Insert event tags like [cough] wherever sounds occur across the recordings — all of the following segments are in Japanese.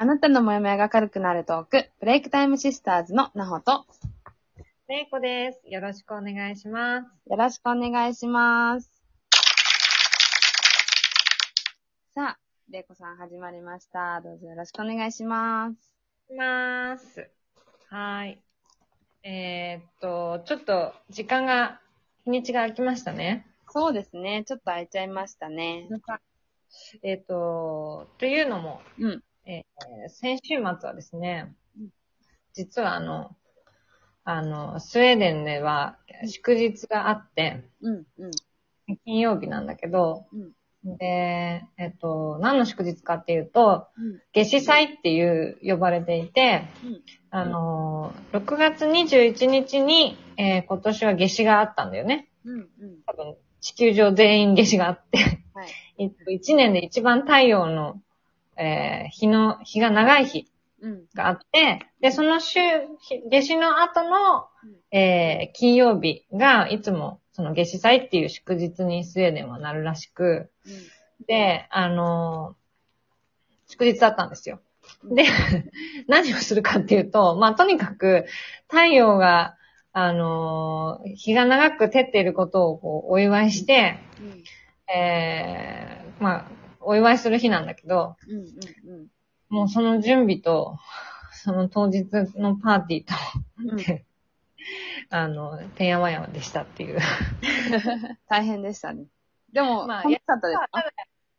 あなたのモヤモヤが軽くなるトーク、ブレイクタイムシスターズのなほと、れいこです。よろしくお願いします。よろしくお願いします。さあ、れいこさん始まりました。どうぞよろしくお願いします。います。はーい。えー、っと、ちょっと時間が、日にちが空きましたね。そうですね。ちょっと空いちゃいましたね。えーっと、というのも、うん。えー先週末はですねうん、実はあの、あの、スウェーデンでは祝日があって、うん、うん、金曜日なんだけど、うん。で、えっと、何の祝日かっていうと、うん、夏至祭っていう呼ばれていて、うん。あのー、6月21日に、えー今年は夏至があったんだよね。うん、うん。多分、地球上全員夏至があって、はい。[laughs] えっと1年で一番太陽の、えー日の、日が長い日うん。があって、で、その週、日夏至の後の、えー金曜日がいつも、その夏至祭っていう祝日にスウェーデンはなるらしく、で、あのー祝日だったんですよ。で、[laughs] 何をするかっていうと、まあ、とにかく、太陽が、あのー日が長く照っていることをこうお祝いして、うん。えー、まあ、お祝いする日なんだけど、うん、うん、うん。もうその準備と、その当日のパーティーと、うん。[laughs] あの、てんやわんやでしたっていう。[laughs] 大変でしたね。でも、まあ楽しかったですか？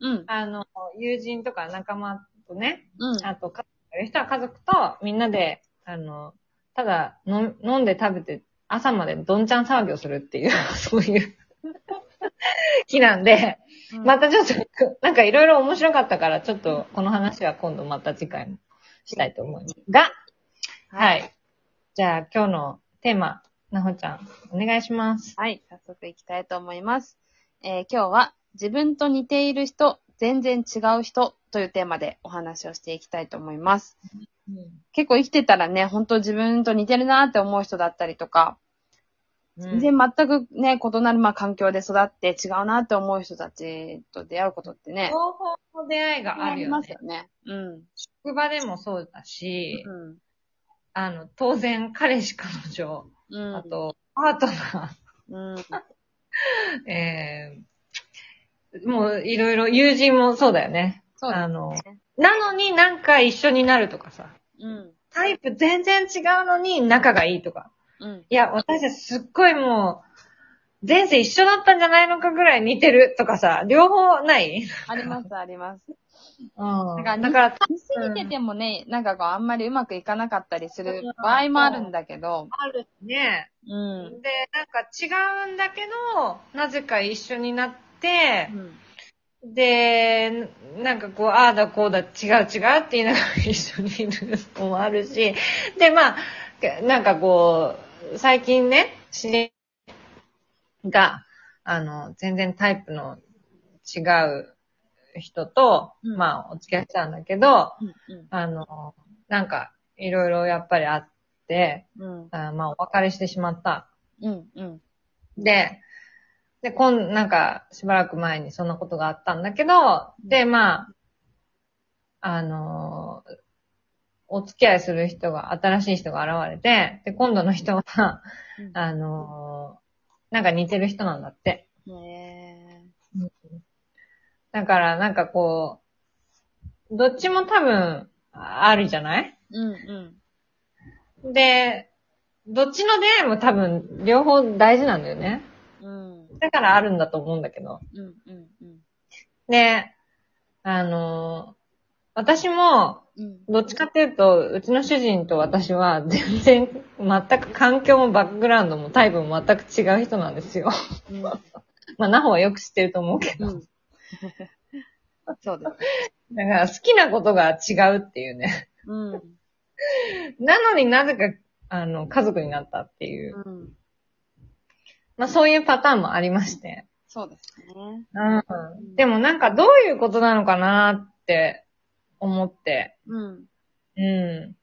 うん。あの、友人とか仲間とね、うん。あと、家族人は家族とみんなで、あの、ただの飲んで食べて朝までどんちゃん騒ぎをするっていう、[laughs] そういう日なんで、またちょっと、[laughs] なんかいろいろ面白かったから、ちょっとこの話は今度また次回もしたいと思います。が、はい。じゃあ今日のテーマ、なほちゃん、お願いします。はい、早速いきたいと思います。えー今日は自分と似ている人、全然違う人というテーマでお話をしていきたいと思います。結構生きてたらね、本当自分と似てるなって思う人だったりとか、全然全くね、異なるまあ環境で育って違うなって思う人たちと出会うことってね、両方の出会いがあるよねりますよ。ね。うん。職場でもそうだし、うん。あの、当然彼氏彼女、うん。あと、パートナうん。ー、[laughs] えー、もういろいろ友人もそうだよね。そうですあのね。なのになんか一緒になるとかさ。うん。タイプ全然違うのに仲がいいとか。うん。いや、私たちすっごいもう、前世一緒だったんじゃないのかぐらい似てるとかさ、両方ない？あります、あります。うん。だから似すぎててもね、なんかこう、あんまりうまくいかなかったりする場合もあるんだけど、あるね。うん。で、なんか違うんだけど、なぜか一緒になって、で、なんかこう、ああだこうだ、違う違うって言いながら一緒にいるのもあるし、で、まあ、なんかこう、最近ね、知りが、あの、全然タイプの違う人と、うんまあ、お付き合いしたんだけど、うん。うん。あの、なんか、いろいろやっぱりあって、うん。あまあ、お別れしてしまった。うん。うん。で、で、こん、なんか、しばらく前にそんなことがあったんだけど、で、まあ、あのーお付き合いする人が、新しい人が現れて、で、今度の人は、[laughs] あのーなんか似てる人なんだって。へだから、なんかこう、どっちも多分、ああるじゃない？ーうん。うん。で、どっちの出会いも多分、両方大事なんだよね。うん。だからあるんだと思うんだけど。うん。うん。うん。で、あの、私も、うん。どっちかっていうと、うちの主人と私は [laughs] 全然、全く環境もバックグラウンドもタイプも全く違う人なんですよ。うん。[laughs] まあ、ナホはよく知ってると思うけど。うん。[laughs] そうです。だから好きなことが違うっていうね。うん。なのになぜか、あの、家族になったっていう。うん。まあ、そういうパターンもありまして。そうですね。うん。でもなんかどういうことなのかなって思って。うん。う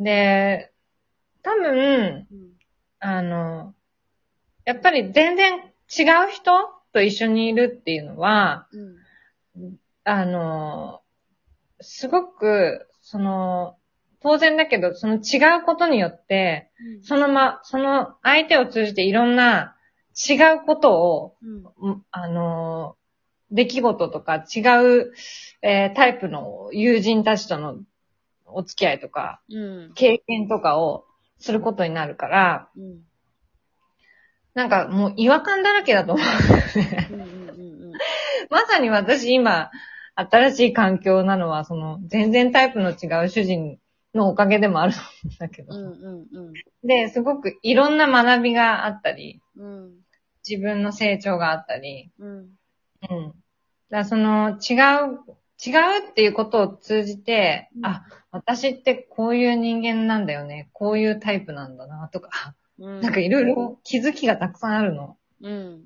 ん。で、多分、うん。あの、やっぱり全然違う人と一緒にいるっていうのは、うん。あの、すごく、その、当然だけど、その違うことによって、そのま、その相手を通じていろんな違うことを、うん。うんあのー出来事とか違う、えータイプの友人たちとのお付き合いとか、うん。経験とかをすることになるから、うん。なんかもう違和感だらけだと思う。うん。うん。まさに私今、新しい環境なのは、その、全然タイプの違う主人のおかげでもあるんだけど。うん。うん。で、すごくいろんな学びがあったり、うん。自分の成長があったり、うん。うん。だその、違う、違うっていうことを通じて、うんあ、私ってこういう人間なんだよね。こういうタイプなんだな、とか、うん。なんかいろいろ気づきがたくさんあるの。うん。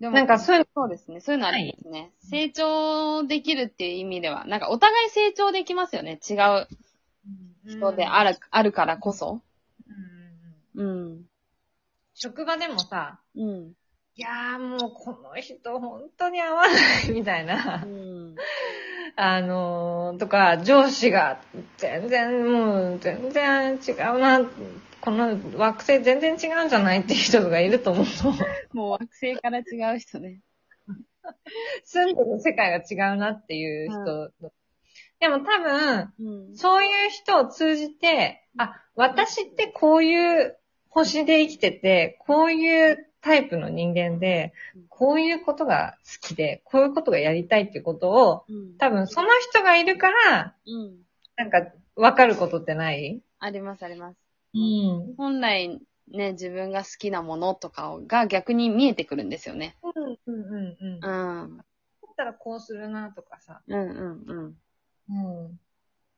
でもなんかそういうそうですね。そういうのありますね。成長できるっていう意味では、なんかお互い成長できますよね。違う人である、あるからこそ。うんうんうんうん。職場でもさ、うん。いやーもうこの人本当に合わないみたいなう。ん。あのー、とか、上司が全然もう全然違うな。この惑星全然違うんじゃないっていう人がいると思うの。もう惑星から違う人ね。住んでる世界が違うなっていう人。でも多分、うん。そういう人を通じて、あ、私ってこういう星で生きてて、こういうタイプの人間で、こういうことが好きで、こういうことがやりたいっていうことを、うん。多分その人がいるから、うん。なんか分かることってない？ありますあります。うん。本来ね、自分が好きなものとかが逆に見えてくるんですよね。うんうんうんうん。だうん。ったらこうするなとかさ。うんうんうん。うん。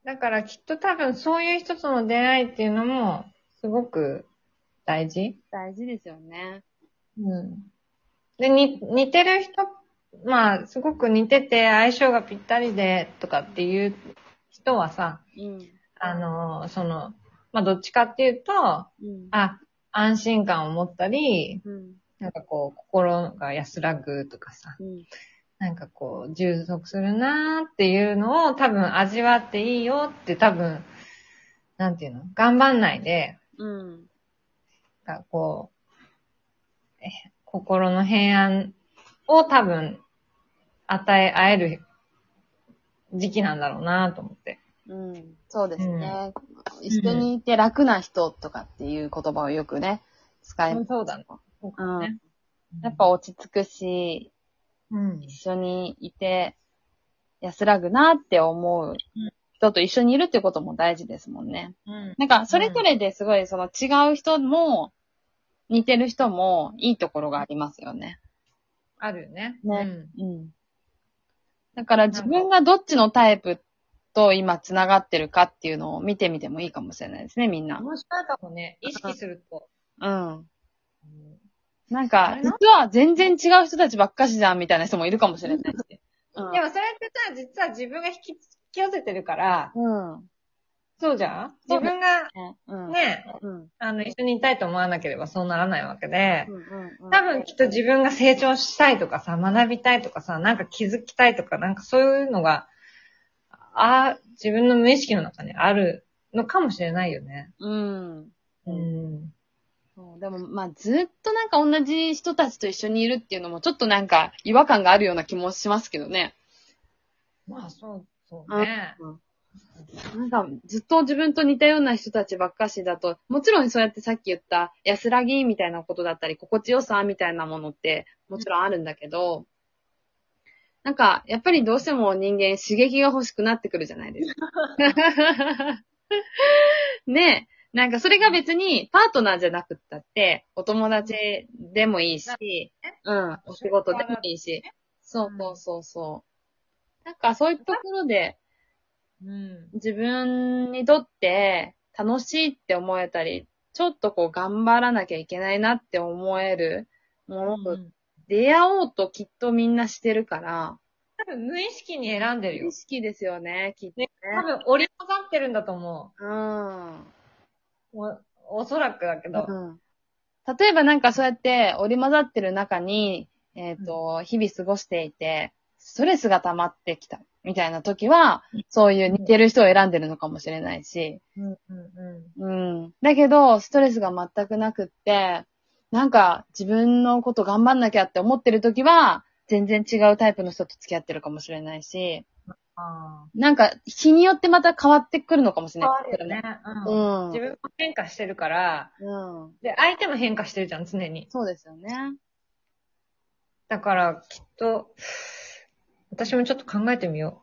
だからきっと多分そういう人との出会いっていうのも、すごく大事大事ですよね。うん。で、に、似てる人、まあ、すごく似てて相性がぴったりでとかっていう人はさ、うん。あの、その、まあ、どっちかっていうと、うん。あ、安心感を持ったり、うん。なんかこう、心が安らぐとかさ、うん。なんかこう、充足するなーっていうのを多分味わっていいよって多分、なんていうの？頑張んないで、うん。がこう、え心の平安を多分与え合える時期なんだろうなと思って。うん。そうですね。一緒にいて楽な人とかっていう言葉をよくね、使います。そうだね。そううんね。やっぱ落ち着くし、うん。一緒にいて安らぐなって思う人と一緒にいるってことも大事ですもんね。うん。なんか、それぞれですごいその違う人も、似てる人もいいところがありますよね。あるよね。ねうん。うん。だから自分がどっちのタイプと今繋がってるかっていうのを見てみてもいいかもしれないですね、みんな。面白いかもね。意識すると。うん。なんあか、実は全然違う人たちばっかしじゃんみたいな人もいるかもしれないし。うん。でもそれってさ、実は自分が引き引き寄せてるから、うん。そうじゃん？自分がうん。ね、うん。あの、一緒にいたいと思わなければそうならないわけで。多分きっと自分が成長したいとかさ、学びたいとかさ、なんか気づきたいとか、なんかそういうのが、あ自分の無意識の中にあるのかもしれないよね。うん。うん。でも、まあ、ずっとなんか同じ人たちと一緒にいるっていうのもちょっとなんか違和感があるような気もしますけどね。まあ、そう、そうね。なんか、ずっと自分と似たような人たちばっかしだと、もちろんそうやってさっき言った安らぎみたいなことだったり、心地よさみたいなものって、もちろんあるんだけど、なんか、やっぱりどうしても人間刺激が欲しくなってくるじゃないですか。[laughs] ねえ。なんかそれが別にパートナーじゃなくったって、お友達でもいいし、うん、お仕事でもいいし、そうそうそうそう。なんかそういうところで、うん。自分にとって楽しいって思えたり、ちょっとこう頑張らなきゃいけないなって思えるものと出会おうときっとみんなしてるから、多分無意識に選んでるよ意。識ですよね、きっとね。多分折り混ざってるんだと思うん。う。お、おそらくだけど。うん。例えばなんかそうやって織り混ざってる中に、えっ、と、日々過ごしていて、ストレスが溜まってきた。みたいな時は、そういう似てる人を選んでるのかもしれないし。うんうんうん。だけど、ストレスが全くなくって、なんか自分のこと頑張んなきゃって思ってる時は、全然違うタイプの人と付き合ってるかもしれないし、あなんか日によってまた変わってくるのかもしれあ。ない。変わるよね。ううん。ん。自分も変化してるから、うん。で、相手も変化してるじゃん、常に。そうですよね。だから、きっと、私もちょっと考えてみよ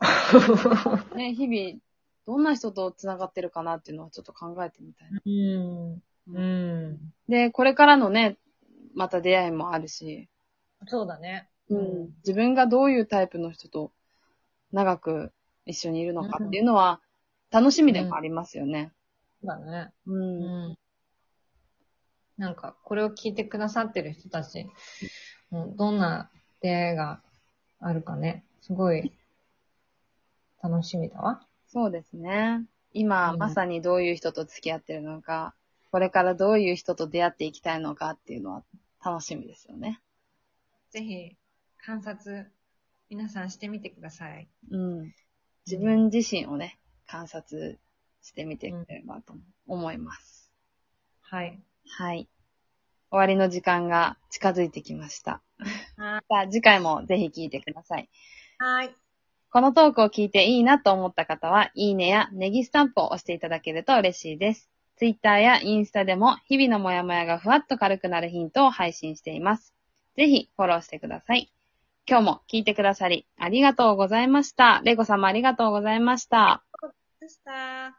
う。ね、日々、どんな人と繋がってるかなっていうのはちょっと考えてみたいな。うん。うん。で、これからのね、また出会いもあるし、そうだね。うん、自分がどういうタイプの人と長く一緒にいるのかっていうのは楽しみでもありますよね。そうだね。う。うんん。なんか、これを聞いてくださってる人たち、うんどんな出会いがあるかね、すごい楽しみだわ。そうですね。今、うんまさにどういう人と付き合ってるのか、これからどういう人と出会っていきたいのかっていうのは楽しみですよね。ぜひ、観察、皆さんしてみてください。うん。自分自身をね、観察してみてくれればと思います。はい。はい。終わりの時間が近づいてきました。はさ [laughs] あ、次回もぜひ聞いてください。い。このトークを聞いていいなと思った方は、いいねやネギスタンプを押していただけると嬉しいです。ツイッターやインスタでも日々のモヤモヤがふわっと軽くなるヒントを配信しています。ぜひフォローしてください。今日も聞いてくださりありがとうございました。レイコ様ありがとうございました。でした。